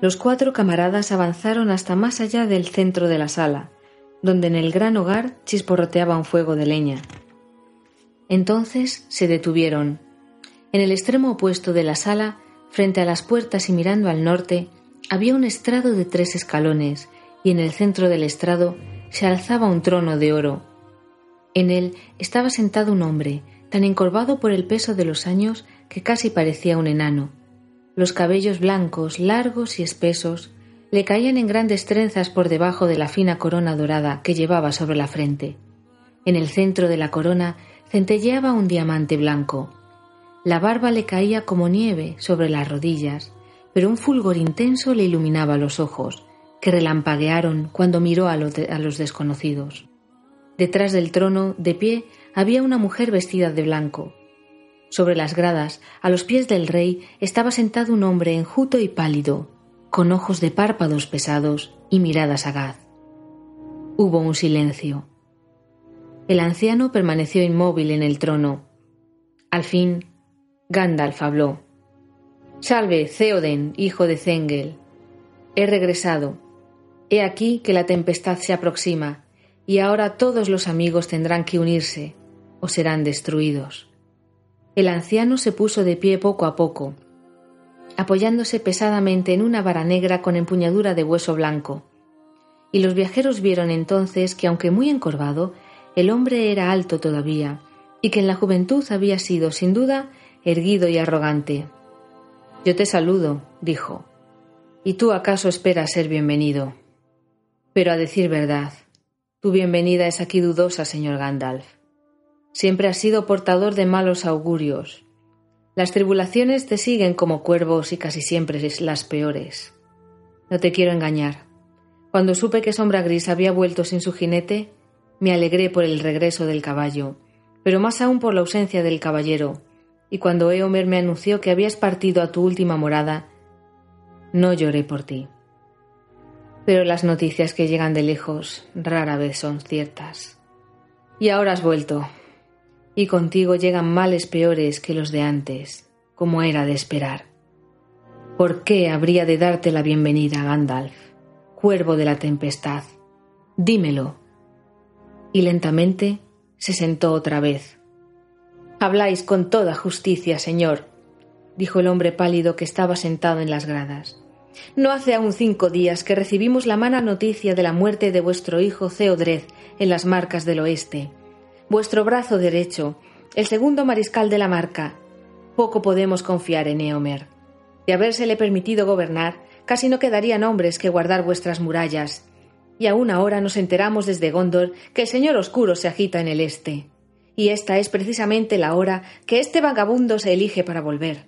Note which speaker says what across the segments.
Speaker 1: Los cuatro camaradas avanzaron hasta más allá del centro de la sala, donde en el gran hogar chisporroteaba un fuego de leña. Entonces se detuvieron. En el extremo opuesto de la sala, frente a las puertas y mirando al norte, había un estrado de tres escalones, y en el centro del estrado se alzaba un trono de oro. En él estaba sentado un hombre, tan encorvado por el peso de los años que casi parecía un enano. Los cabellos blancos, largos y espesos, le caían en grandes trenzas por debajo de la fina corona dorada que llevaba sobre la frente. En el centro de la corona centelleaba un diamante blanco. La barba le caía como nieve sobre las rodillas, pero un fulgor intenso le iluminaba los ojos, que relampaguearon cuando miró a, a los desconocidos. Detrás del trono, de pie, había una mujer vestida de blanco. Sobre las gradas, a los pies del rey, estaba sentado un hombre enjuto y pálido, con ojos de párpados pesados y mirada sagaz. Hubo un silencio. El anciano permaneció inmóvil en el trono. Al fin, Gandalf habló. Salve, Theoden, hijo de Zengel. He regresado. He aquí que la tempestad se aproxima, y ahora todos los amigos tendrán que unirse, o serán destruidos. El anciano se puso de pie poco a poco, apoyándose pesadamente en una vara negra con empuñadura de hueso blanco. Y los viajeros vieron entonces que, aunque muy encorvado, el hombre era alto todavía, y que en la juventud había sido, sin duda, erguido y arrogante. Yo te saludo, dijo. ¿Y tú acaso esperas ser bienvenido? Pero a decir verdad, tu bienvenida es aquí dudosa, señor Gandalf. Siempre has sido portador de malos augurios, las tribulaciones te siguen como cuervos y casi siempre las peores. No te quiero engañar. Cuando supe que Sombra Gris había vuelto sin su jinete, me alegré por el regreso del caballo, pero más aún por la ausencia del caballero, y cuando Eomer me anunció que habías partido a tu última morada, no lloré por ti. Pero las noticias que llegan de lejos rara vez son ciertas. Y ahora has vuelto, y contigo llegan males peores que los de antes, como era de esperar. ¿Por qué habría de darte la bienvenida, Gandalf, cuervo de la tempestad? Dímelo. Y lentamente se sentó otra vez. Habláis con toda justicia, señor, dijo el hombre pálido que estaba sentado en las gradas. No hace aún cinco días que recibimos la mala noticia de la muerte de vuestro hijo Theodred en las marcas del oeste vuestro brazo derecho, el segundo mariscal de la marca. Poco podemos confiar en Eomer. De habérsele permitido gobernar, casi no quedarían hombres que guardar vuestras murallas. Y aún ahora nos enteramos desde Gondor que el Señor Oscuro se agita en el este. Y esta es precisamente la hora que este vagabundo se elige para volver.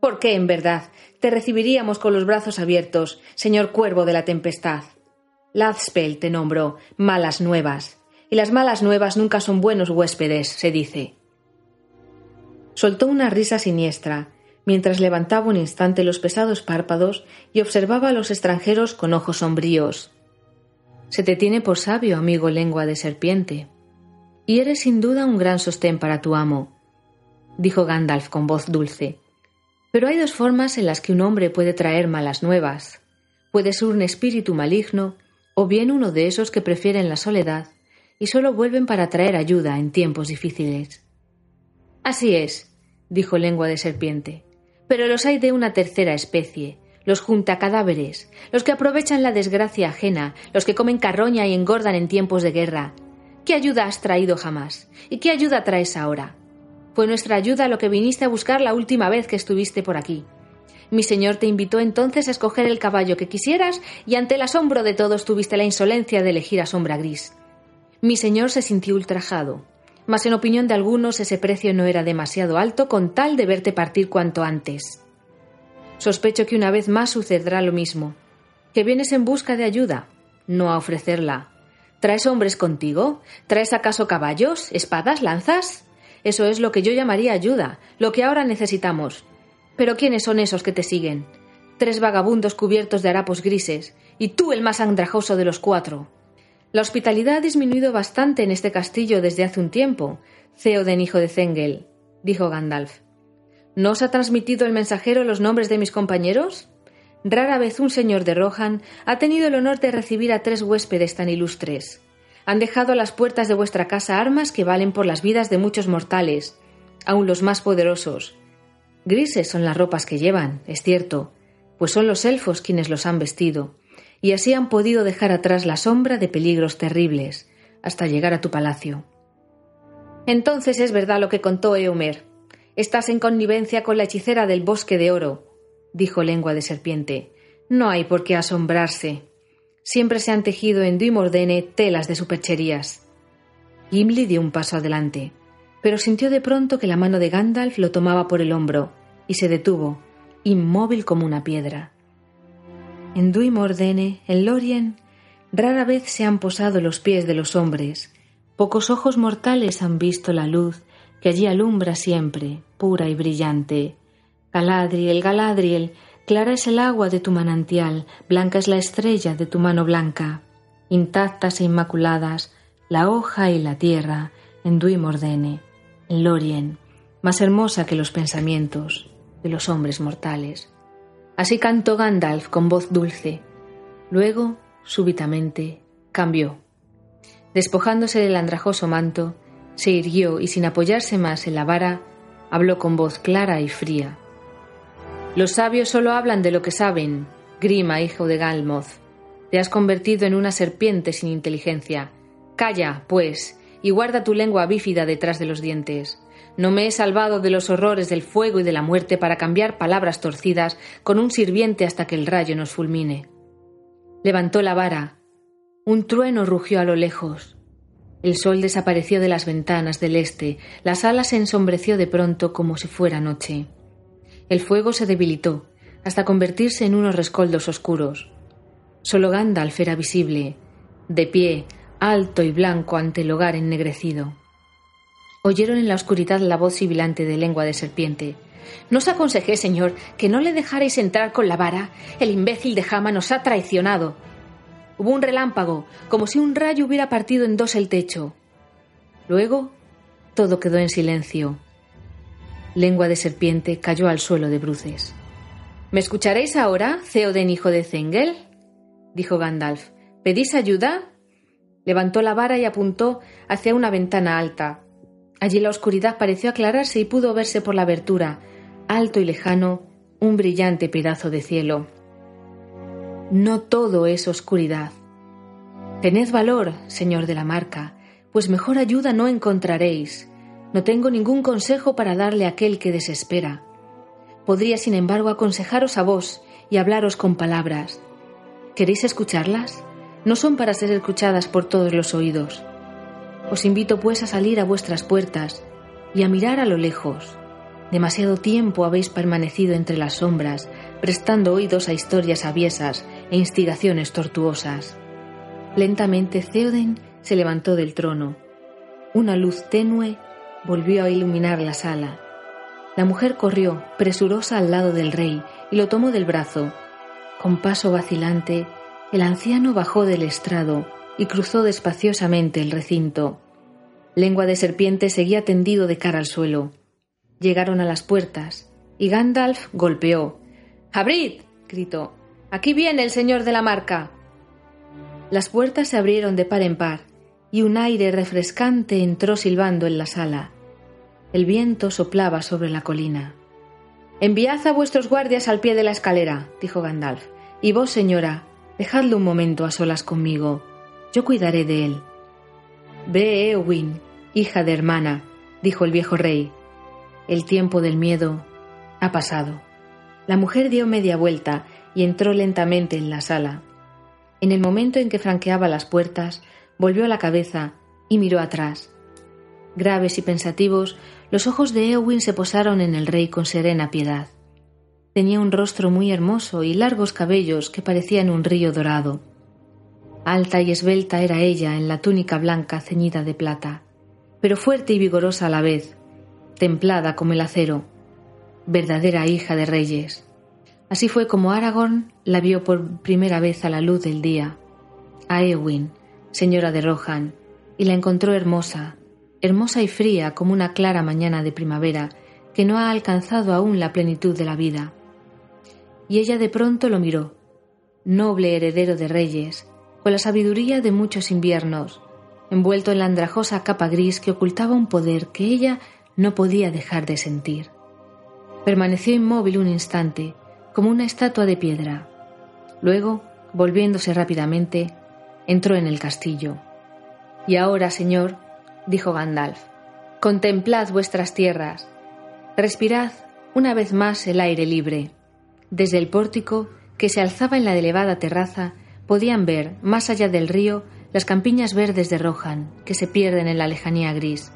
Speaker 1: ¿Por qué, en verdad, te recibiríamos con los brazos abiertos, señor cuervo de la tempestad? Lazspel te nombró, malas nuevas y las malas nuevas nunca son buenos huéspedes, se dice. Soltó una risa siniestra, mientras levantaba un instante los pesados párpados y observaba a los extranjeros con ojos sombríos. Se te tiene por sabio, amigo lengua de serpiente, y eres sin duda un gran sostén para tu amo, dijo Gandalf con voz dulce. Pero hay dos formas en las que un hombre puede traer malas nuevas. Puede ser un espíritu maligno, o bien uno de esos que prefieren la soledad y solo vuelven para traer ayuda en tiempos difíciles. Así es, dijo lengua de serpiente, pero los hay de una tercera especie, los junta cadáveres, los que aprovechan la desgracia ajena, los que comen carroña y engordan en tiempos de guerra. ¿Qué ayuda has traído jamás? ¿Y qué ayuda traes ahora? Fue nuestra ayuda lo que viniste a buscar la última vez que estuviste por aquí. Mi señor te invitó entonces a escoger el caballo que quisieras y ante el asombro de todos tuviste la insolencia de elegir a sombra gris. Mi señor se sintió ultrajado, mas en opinión de algunos ese precio no era demasiado alto con tal de verte partir cuanto antes. Sospecho que una vez más sucederá lo mismo, que vienes en busca de ayuda, no a ofrecerla. ¿Traes hombres contigo? ¿Traes acaso caballos, espadas, lanzas? Eso es lo que yo llamaría ayuda, lo que ahora necesitamos. Pero ¿quiénes son esos que te siguen? Tres vagabundos cubiertos de harapos grises, y tú el más andrajoso de los cuatro. La hospitalidad ha disminuido bastante en este castillo desde hace un tiempo, Theoden hijo de Zengel, dijo Gandalf. ¿No os ha transmitido el mensajero los nombres de mis compañeros? rara vez un señor de Rohan ha tenido el honor de recibir a tres huéspedes tan ilustres. Han dejado a las puertas de vuestra casa armas que valen por las vidas de muchos mortales, aun los más poderosos. Grises son las ropas que llevan, es cierto, pues son los elfos quienes los han vestido, y así han podido dejar atrás la sombra de peligros terribles, hasta llegar a tu palacio. Entonces es verdad lo que contó Eomer. Estás en connivencia con la hechicera del bosque de oro, dijo lengua de serpiente. No hay por qué asombrarse. Siempre se han tejido en Duimordene telas de supercherías. Gimli dio un paso adelante, pero sintió de pronto que la mano de Gandalf lo tomaba por el hombro y se detuvo, inmóvil como una piedra. En Duimordene, en Lorien, rara vez se han posado los pies de los hombres. Pocos ojos mortales han visto la luz que allí alumbra siempre, pura y brillante. Galadriel, Galadriel, clara es el agua de tu manantial, blanca es la estrella de tu mano blanca. Intactas e inmaculadas, la hoja y la tierra, en Duimordene, en Lorien, más hermosa que los pensamientos de los hombres mortales. Así cantó Gandalf con voz dulce. Luego, súbitamente, cambió. Despojándose del andrajoso manto, se irguió y sin apoyarse más en la vara, habló con voz clara y fría. Los sabios solo hablan de lo que saben, Grima, hijo de Galmoth. Te has convertido en una serpiente sin inteligencia. Calla, pues, y guarda tu lengua bífida detrás de los dientes. No me he salvado de los horrores del fuego y de la muerte para cambiar palabras torcidas con un sirviente hasta que el rayo nos fulmine. Levantó la vara. Un trueno rugió a lo lejos. El sol desapareció de las ventanas del este, la sala se ensombreció de pronto como si fuera noche. El fuego se debilitó, hasta convertirse en unos rescoldos oscuros. Solo Gandalf era visible, de pie, alto y blanco ante el hogar ennegrecido. Oyeron en la oscuridad la voz sibilante de lengua de serpiente. No os aconsejé, señor, que no le dejarais entrar con la vara. El imbécil de Jama nos ha traicionado. Hubo un relámpago, como si un rayo hubiera partido en dos el techo. Luego, todo quedó en silencio. Lengua de serpiente cayó al suelo de bruces. ¿Me escucharéis ahora, Theoden hijo de Zengel? dijo Gandalf. ¿Pedís ayuda? Levantó la vara y apuntó hacia una ventana alta. Allí la oscuridad pareció aclararse y pudo verse por la abertura, alto y lejano, un brillante pedazo de cielo. No todo es oscuridad. Tened valor, señor de la marca, pues mejor ayuda no encontraréis. No tengo ningún consejo para darle a aquel que desespera. Podría, sin embargo, aconsejaros a vos y hablaros con palabras. ¿Queréis escucharlas? No son para ser escuchadas por todos los oídos. Os invito pues a salir a vuestras puertas y a mirar a lo lejos. Demasiado tiempo habéis permanecido entre las sombras, prestando oídos a historias aviesas e instigaciones tortuosas. Lentamente Theoden se levantó del trono. Una luz tenue volvió a iluminar la sala. La mujer corrió, presurosa al lado del rey, y lo tomó del brazo. Con paso vacilante, el anciano bajó del estrado y cruzó despaciosamente el recinto. Lengua de serpiente seguía tendido de cara al suelo. Llegaron a las puertas y Gandalf golpeó. ¡Abrid! gritó. Aquí viene el señor de la marca. Las puertas se abrieron de par en par y un aire refrescante entró silbando en la sala. El viento soplaba sobre la colina. Enviad a vuestros guardias al pie de la escalera, dijo Gandalf. Y vos, señora, dejadlo un momento a solas conmigo. Yo cuidaré de él. Ve, Eowyn, hija de hermana, dijo el viejo rey. El tiempo del miedo ha pasado. La mujer dio media vuelta y entró lentamente en la sala. En el momento en que franqueaba las puertas, volvió la cabeza y miró atrás. Graves y pensativos, los ojos de Eowyn se posaron en el rey con serena piedad. Tenía un rostro muy hermoso y largos cabellos que parecían un río dorado. Alta y esbelta era ella en la túnica blanca ceñida de plata, pero fuerte y vigorosa a la vez, templada como el acero, verdadera hija de reyes. Así fue como Aragorn la vio por primera vez a la luz del día, a Eowyn, señora de Rohan, y la encontró hermosa, hermosa y fría como una clara mañana de primavera que no ha alcanzado aún la plenitud de la vida. y ella de pronto lo miró, noble heredero de reyes, con la sabiduría de muchos inviernos, envuelto en la andrajosa capa gris que ocultaba un poder que ella no podía dejar de sentir. Permaneció inmóvil un instante, como una estatua de piedra. Luego, volviéndose rápidamente, entró en el castillo. Y ahora, señor, dijo Gandalf, contemplad vuestras tierras, respirad una vez más el aire libre. Desde el pórtico, que se alzaba en la elevada terraza, podían ver, más allá del río, las campiñas verdes de Rohan, que se pierden en la lejanía gris.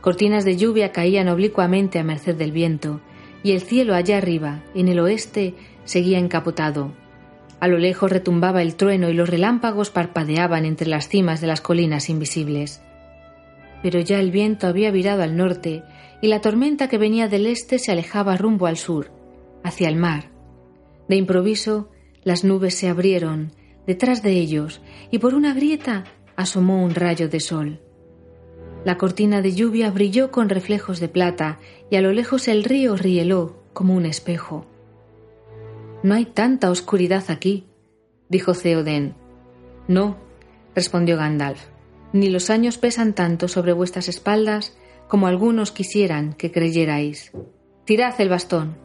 Speaker 1: Cortinas de lluvia caían oblicuamente a merced del viento, y el cielo allá arriba, en el oeste, seguía encapotado. A lo lejos retumbaba el trueno y los relámpagos parpadeaban entre las cimas de las colinas invisibles. Pero ya el viento había virado al norte y la tormenta que venía del este se alejaba rumbo al sur, hacia el mar. De improviso, las nubes se abrieron detrás de ellos y por una grieta asomó un rayo de sol. La cortina de lluvia brilló con reflejos de plata y a lo lejos el río rieló como un espejo. No hay tanta oscuridad aquí, dijo Theoden. No, respondió Gandalf, ni los años pesan tanto sobre vuestras espaldas como algunos quisieran que creyerais. Tirad el bastón.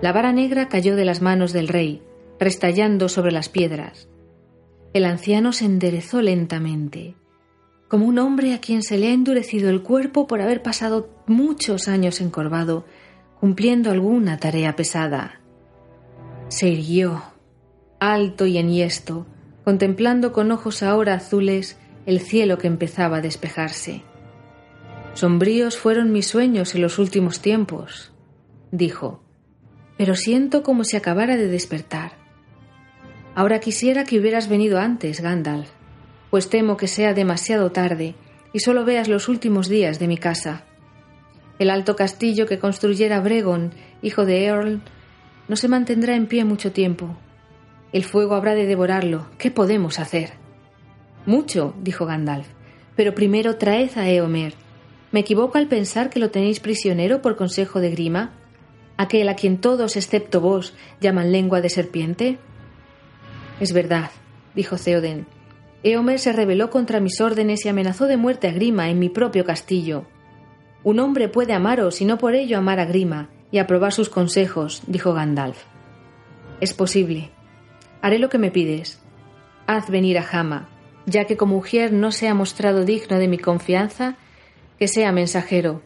Speaker 1: La vara negra cayó de las manos del rey, restallando sobre las piedras. El anciano se enderezó lentamente, como un hombre a quien se le ha endurecido el cuerpo por haber pasado muchos años encorvado, cumpliendo alguna tarea pesada. Se irguió, alto y enhiesto, contemplando con ojos ahora azules el cielo que empezaba a despejarse. Sombríos fueron mis sueños en los últimos tiempos, dijo, pero siento como si acabara de despertar. Ahora quisiera que hubieras venido antes, Gandalf, pues temo que sea demasiado tarde y solo veas los últimos días de mi casa. El alto castillo que construyera Bregon, hijo de Earl, no se mantendrá en pie mucho tiempo. El fuego habrá de devorarlo. ¿Qué podemos hacer? Mucho, dijo Gandalf, pero primero traed a Eomer ¿Me equivoco al pensar que lo tenéis prisionero por consejo de Grima? ¿Aquel a quien todos, excepto vos, llaman lengua de serpiente? Es verdad, dijo Theoden. Eomer se rebeló contra mis órdenes y amenazó de muerte a Grima en mi propio castillo. Un hombre puede amaros y no por ello amar a Grima y aprobar sus consejos, dijo Gandalf. Es posible. Haré lo que me pides. Haz venir a Jama, ya que como mujer no se ha mostrado digno de mi confianza que sea mensajero.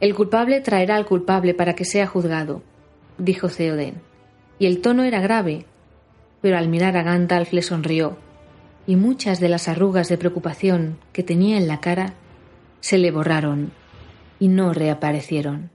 Speaker 1: El culpable traerá al culpable para que sea juzgado, dijo Theoden. Y el tono era grave, pero al mirar a Gandalf le sonrió, y muchas de las arrugas de preocupación que tenía en la cara se le borraron y no reaparecieron.